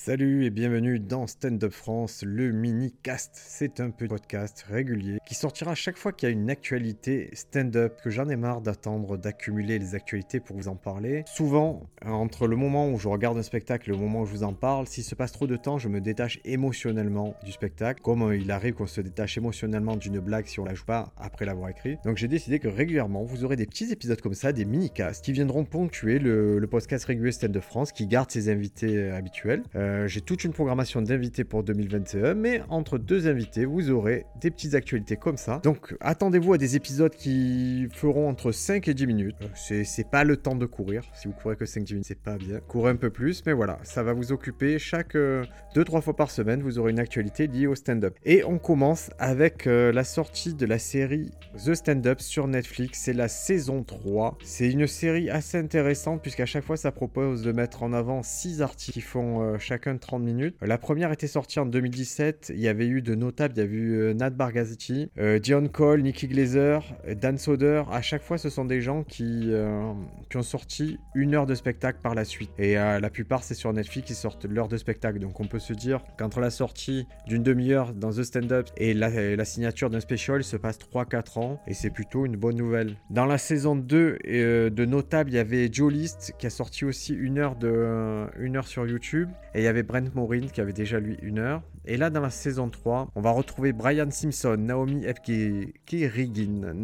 Salut et bienvenue dans Stand Up France, le mini-cast. C'est un petit podcast régulier qui sortira chaque fois qu'il y a une actualité stand-up, que j'en ai marre d'attendre, d'accumuler les actualités pour vous en parler. Souvent, entre le moment où je regarde un spectacle et le moment où je vous en parle, s'il se passe trop de temps, je me détache émotionnellement du spectacle, comme euh, il arrive qu'on se détache émotionnellement d'une blague si on la joue pas après l'avoir écrit. Donc j'ai décidé que régulièrement, vous aurez des petits épisodes comme ça, des mini-casts, qui viendront ponctuer le, podcast régulier Stand Up France, qui garde ses invités euh, habituels. Euh, j'ai toute une programmation d'invités pour 2021, mais entre deux invités, vous aurez des petites actualités comme ça. Donc attendez-vous à des épisodes qui feront entre 5 et 10 minutes. Euh, c'est pas le temps de courir. Si vous courez que 5-10 minutes, c'est pas bien. Courez un peu plus, mais voilà, ça va vous occuper chaque 2-3 euh, fois par semaine. Vous aurez une actualité liée au stand-up. Et on commence avec la sortie de la série The Stand-Up sur Netflix. C'est la saison 3. C'est une série assez intéressante puisqu'à chaque fois ça propose de mettre en avant 6 artistes qui font chacun 30 minutes. La première était sortie en 2017. Il y avait eu de notables. Il y avait eu euh, Nat Bargazetti, euh, Dion Cole, Nicky Glazer, Dan Soder. À chaque fois, ce sont des gens qui, euh, qui ont sorti une heure de spectacle par la suite. Et la plupart, c'est sur Netflix, ils sortent l'heure de spectacle. Donc on peut se dire qu'entre la sortie d'une demi-heure dans The Stand-Up et la, signature d'un special, il se passe 3-4 ans. Et c'est plutôt une bonne nouvelle. Dans la saison 2 de Notable, il y avait Joe List qui a sorti aussi une heure, de, une heure sur YouTube. Il y avait Brent Morin qui avait déjà lui une heure. Et là, dans la saison 3, on va retrouver Brian Simpson, Naomi Epke-Riggin,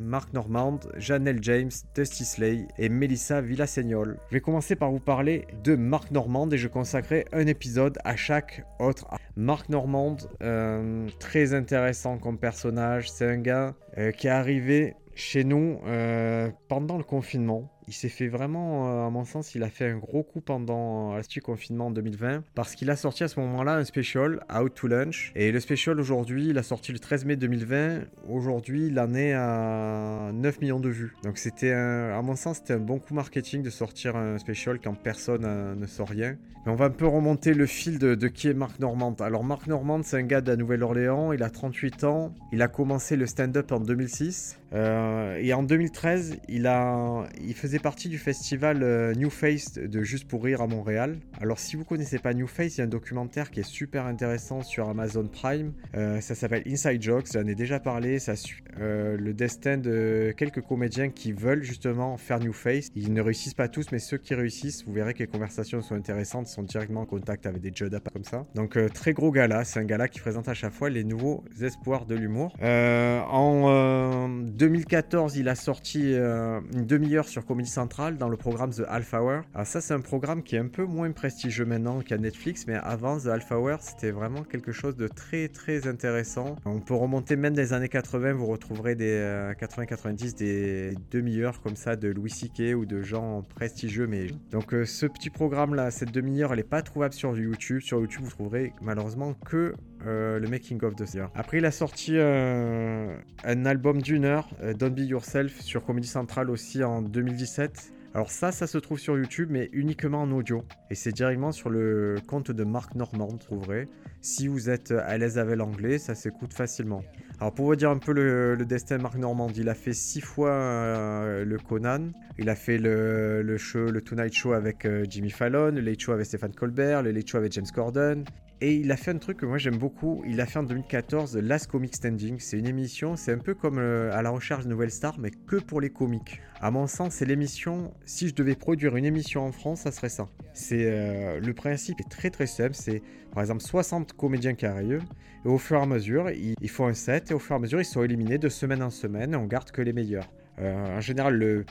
Mark Normand, Janelle James, Dusty Slay et Melissa Villasegnol. Je vais commencer par vous parler de Mark Normand et je consacrerai un épisode à chaque autre. Mark Normand, euh, très intéressant comme personnage. C'est un gars euh, qui est arrivé chez nous euh, pendant le confinement il s'est fait vraiment, euh, à mon sens, il a fait un gros coup pendant euh, le confinement en 2020 parce qu'il a sorti à ce moment-là un special, Out to Lunch. Et le special aujourd'hui, il a sorti le 13 mai 2020. Aujourd'hui, il en est à 9 millions de vues. Donc c'était, à mon sens, c'était un bon coup marketing de sortir un special quand personne euh, ne sort rien. Mais on va un peu remonter le fil de, qui est Marc Normand. Alors Marc Normand, c'est un gars de la Nouvelle-Orléans, il a 38 ans, il a commencé le stand-up en 2006. et en 2013, il, a, il faisait partie du festival euh, New Face de Juste pour Rire à Montréal. Alors si vous connaissez pas New Face, il y a un documentaire qui est super intéressant sur Amazon Prime. Euh, ça s'appelle Inside Jokes, j'en ai déjà parlé. Ça suit euh, le destin de quelques comédiens qui veulent justement faire New Face. Ils ne réussissent pas tous, mais ceux qui réussissent, vous verrez que les conversations sont intéressantes, sont directement en contact avec des Judd comme ça. Donc très gros gala, c'est un gala qui présente à chaque fois les nouveaux espoirs de l'humour. en 2014, il a sorti une demi-heure sur Comedy Central dans le programme The Alpha Hour. Alors ça c'est un programme qui est un peu moins prestigieux maintenant qu'à Netflix, mais avant The Alpha Hour c'était vraiment quelque chose de très très intéressant. On peut remonter même des années 80, vous retrouverez des 80-90 euh, des demi-heures comme ça de Louis C.K. ou de gens prestigieux. Mais donc euh, ce petit programme là, cette demi-heure, elle est pas trouvable sur YouTube. Sur YouTube vous trouverez malheureusement que euh, le making of de ça. Après, il a sorti un album d'une heure, Don't Be Yourself, sur Comedy Central aussi en 2017. Alors ça, ça se trouve sur YouTube, mais uniquement en audio. Et c'est directement sur le compte de Marc Normand, vous trouverez. Si vous êtes à l'aise avec l'anglais, ça s'écoute facilement. Alors pour vous dire un peu le, destin de Marc Normand, il a fait six fois euh, le Conan, il a fait le, show, le Tonight Show avec euh, Jimmy Fallon, le Late Show avec Stéphane Colbert, le Late Show avec James Corden, et il a fait un truc que moi j'aime beaucoup. Il a fait en 2014 Last Comic Standing. C'est une émission, c'est un peu comme euh, à la recherche de nouvelles stars, mais que pour les comiques. À mon sens, c'est l'émission. Si je devais produire une émission en France, ça serait ça. C'est le principe est très très simple. C'est par exemple 60 comédiens carrieux. Et au fur et à mesure, ils, font un set et au fur et à mesure, ils sont éliminés de semaine en semaine. On garde que les meilleurs. Euh, en général, le,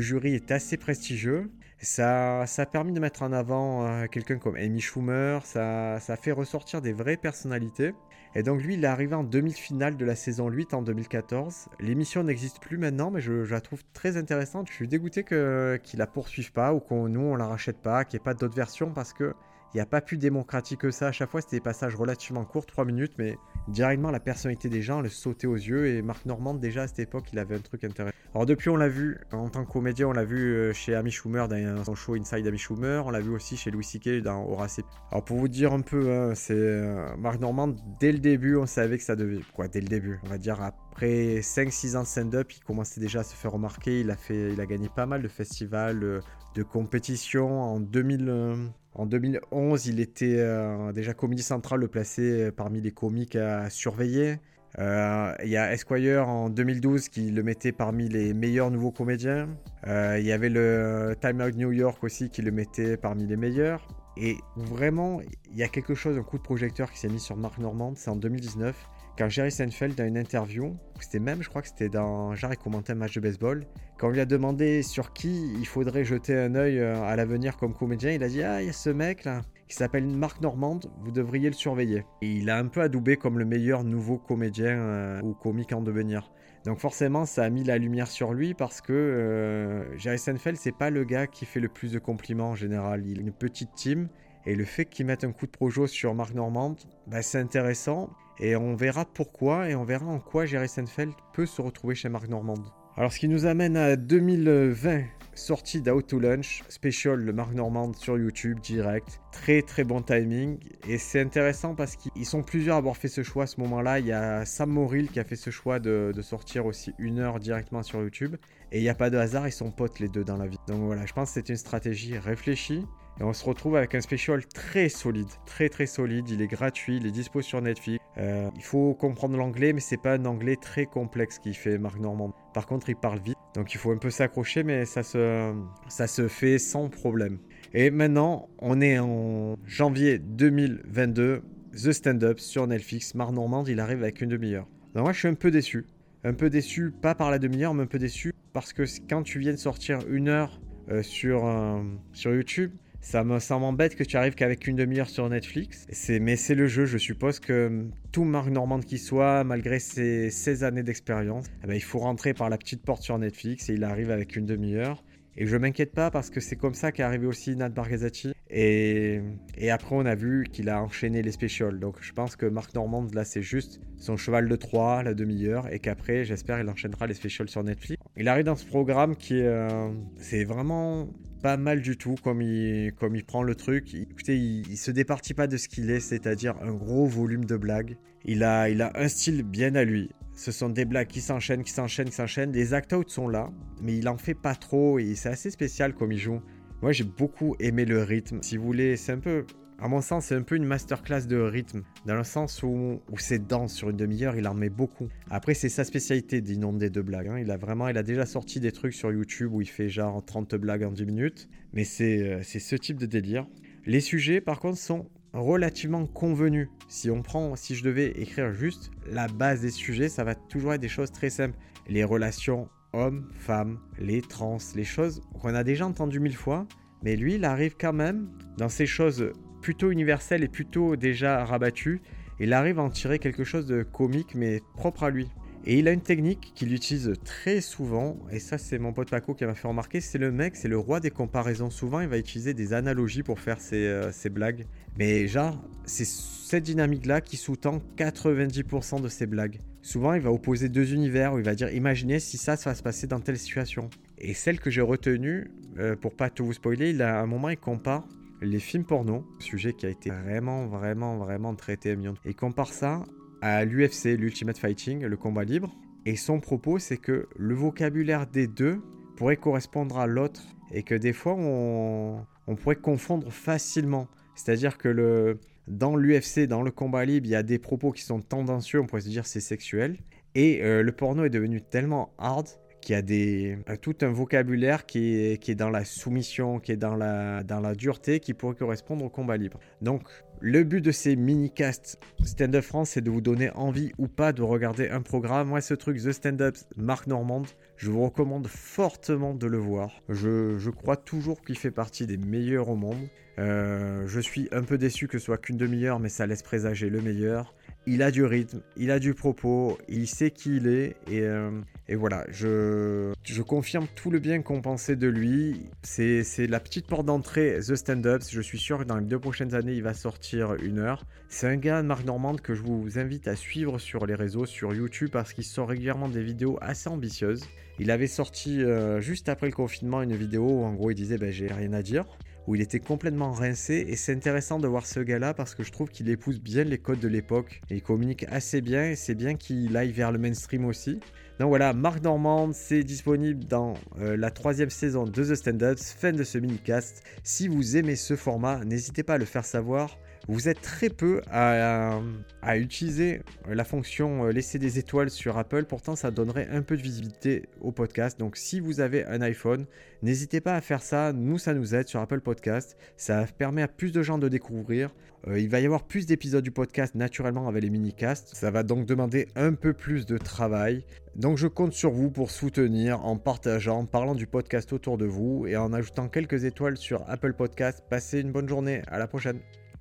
jury est assez prestigieux. Ça, ça a permis de mettre en avant euh, quelqu'un comme Amy Schumer, ça, ça a fait ressortir des vraies personnalités. Et donc lui, il est arrivé en demi-finale de la saison 8 en 2014. L'émission n'existe plus maintenant, mais je, la trouve très intéressante. Je suis dégoûté qu'il la poursuive pas ou qu'on nous on la rachète pas, qu'il n'y ait pas d'autres versions parce que il n'y a pas plus démocratique que ça. À chaque fois, c'était des passages relativement courts, 3 minutes, mais directement la personnalité des gens le sautait aux yeux. Et Marc Normand, déjà à cette époque, il avait un truc intéressant. Alors, depuis, on l'a vu en tant que comédien, on l'a vu euh, chez Amy Schumer dans son show Inside Amy Schumer. On l'a vu aussi chez Louis C.K. dans Horace. Alors, pour vous dire un peu, hein, c'est euh, Marc Normand, dès le début, on savait que ça devait. Quoi, dès le début On va dire après 5-6 ans de stand-up, il commençait déjà à se faire remarquer. Il a, fait, il a gagné pas mal de festivals, euh, de compétitions. En 2000. En 2011, il était euh, déjà comédie centrale, le placé parmi les comiques à surveiller. Euh, il y a Esquire en 2012 qui le mettait parmi les meilleurs nouveaux comédiens. Euh, il y avait le Time Out New York aussi qui le mettait parmi les meilleurs. Et vraiment, il y a quelque chose, un coup de projecteur qui s'est mis sur Mark Normand, c'est en 2019, quand Jerry Seinfeld, dans une interview, c'était même, je crois que c'était dans et commentait un match de baseball, quand on lui a demandé sur qui il faudrait jeter un œil euh, à l'avenir comme comédien, il a dit Ah, il y a ce mec là, qui s'appelle Marc Normand, vous devriez le surveiller. Et il a un peu adoubé comme le meilleur nouveau comédien euh, ou comique en devenir. Donc forcément, ça a mis la lumière sur lui parce que euh, Jerry Seinfeld, c'est pas le gars qui fait le plus de compliments en général. Il a une petite team et le fait qu'il mette un coup de projo sur Marc Normand, bah, c'est intéressant et on verra pourquoi et on verra en quoi Jerry Seinfeld peut se retrouver chez Marc Normand. Alors ce qui nous amène à 2020, sortie d'Out to Lunch, special le Marc Normand sur YouTube, direct. Très très bon timing. Et c'est intéressant parce qu'ils sont plusieurs à avoir fait ce choix à ce moment-là. Il y a Sam Morrill qui a fait ce choix de, sortir aussi une heure directement sur YouTube. Et il n'y a pas de hasard, ils sont potes les deux dans la vie. Donc voilà, je pense que c'est une stratégie réfléchie. Et on se retrouve avec un special très solide, très très solide. Il est gratuit, il est dispo sur Netflix. Euh, il faut comprendre l'anglais, mais c'est pas un anglais très complexe qui fait Marc Normand. Par contre, il parle vite, donc il faut un peu s'accrocher, mais ça se, ça se fait sans problème. Et maintenant, on est en janvier 2022. The Stand-Up sur Netflix. Marc Normand, il arrive avec une demi-heure. Donc moi, je suis un peu déçu. Un peu déçu, pas par la demi-heure, mais un peu déçu parce que quand tu viens de sortir une heure euh, sur, euh, sur YouTube, ça m'embête que tu arrives qu'avec une demi-heure sur Netflix. Mais c'est le jeu, je suppose que tout Marc Normand qui soit, malgré ses 16 années d'expérience, eh ben, il faut rentrer par la petite porte sur Netflix et il arrive avec une demi-heure. Et je m'inquiète pas parce que c'est comme ça qu'est arrivé aussi Nat Barghazati. Et, et après, on a vu qu'il a enchaîné les specials. Donc je pense que Marc Normand, là, c'est juste son cheval de 3, la demi-heure. Et qu'après, j'espère, il enchaînera les specials sur Netflix. Il arrive dans ce programme qui est. Euh, c'est vraiment pas mal du tout comme il, comme il prend le truc. écoutez, il, se départit pas de ce qu'il est, c'est-à-dire un gros volume de blagues. Il a, il a un style bien à lui. Ce sont des blagues qui s'enchaînent, qui s'enchaînent, qui s'enchaînent. Les act-outs sont là, mais il en fait pas trop et c'est assez spécial comme il joue. Moi, j'ai beaucoup aimé le rythme. Si vous voulez, c'est un peu à mon sens, c'est un peu une masterclass de rythme, dans le sens où, où c'est dense sur une demi-heure, il en met beaucoup. Après, c'est sa spécialité d'inonder de blagues. Hein. Il a vraiment, il a déjà sorti des trucs sur YouTube où il fait genre 30 blagues en 10 minutes, mais euh, c'est ce type de délire. Les sujets, par contre, sont relativement convenus. Si on prend, si je devais écrire juste la base des sujets, ça va toujours être des choses très simples. Les relations hommes, femmes, les trans, les choses qu'on a déjà entendues mille fois, mais lui, il arrive quand même dans ces choses plutôt universel et plutôt déjà rabattu. Il arrive à en tirer quelque chose de comique mais propre à lui. Et il a une technique qu'il utilise très souvent, et ça c'est mon pote Paco qui m'a fait remarquer, c'est le mec, c'est le roi des comparaisons. Souvent il va utiliser des analogies pour faire ses, euh, blagues. Mais genre, c'est cette dynamique-là qui sous-tend 90% de ses blagues. Souvent il va opposer deux univers où il va dire imaginez si ça, ça va se passer dans telle situation. Et celle que j'ai retenue, euh, pour pas tout vous spoiler, il a un moment il compare les films porno, sujet qui a été vraiment, vraiment, vraiment traité. Et compare ça à l'UFC, l'Ultimate Fighting, le combat libre. Et son propos, c'est que le vocabulaire des deux pourrait correspondre à l'autre et que des fois, on, pourrait confondre facilement. C'est-à-dire que le, dans l'UFC, dans le combat libre, il y a des propos qui sont tendancieux, on pourrait se dire c'est sexuel. Et euh, le porno est devenu tellement hard qui a des, tout un vocabulaire qui est, dans la soumission, qui est dans la, dureté, qui pourrait correspondre au combat libre. Donc, le but de ces mini-casts Stand Up France, c'est de vous donner envie ou pas de regarder un programme. Moi, ce truc, The Stand Up Marc Normand, je vous recommande fortement de le voir. Je, je crois toujours qu'il fait partie des meilleurs au monde. Euh, je suis un peu déçu que ce soit qu'une demi-heure, mais ça laisse présager le meilleur il a du rythme, il a du propos, il sait qui il est et, euh, voilà, je, je, confirme tout le bien qu'on pensait de lui. C'est la petite porte d'entrée The Stand-Up. Je suis sûr que dans les deux prochaines années, il va sortir une heure. C'est un gars, Marc Normand, que je vous invite à suivre sur les réseaux, sur YouTube, parce qu'il sort régulièrement des vidéos assez ambitieuses. Il avait sorti euh, juste après le confinement une vidéo où en gros il disait ben, j'ai rien à dire. Où il était complètement rincé et c'est intéressant de voir ce gars-là parce que je trouve qu'il épouse bien les codes de l'époque et il communique assez bien et c'est bien qu'il aille vers le mainstream aussi. Donc voilà, Marc Normand, c'est disponible dans euh, la troisième saison de The Stand-Ups, fin de ce mini-cast. Si vous aimez ce format, n'hésitez pas à le faire savoir. Vous êtes très peu à, utiliser la fonction euh, laisser des étoiles sur Apple, pourtant ça donnerait un peu de visibilité au podcast. Donc si vous avez un iPhone, n'hésitez pas à faire ça, nous ça nous aide sur Apple Podcast, ça permet à plus de gens de découvrir. Euh, il va y avoir plus d'épisodes du podcast naturellement avec les mini-casts. Ça va donc demander un peu plus de travail. Donc je compte sur vous pour soutenir en partageant, en parlant du podcast autour de vous et en ajoutant quelques étoiles sur Apple Podcast. Passez une bonne journée. À la prochaine.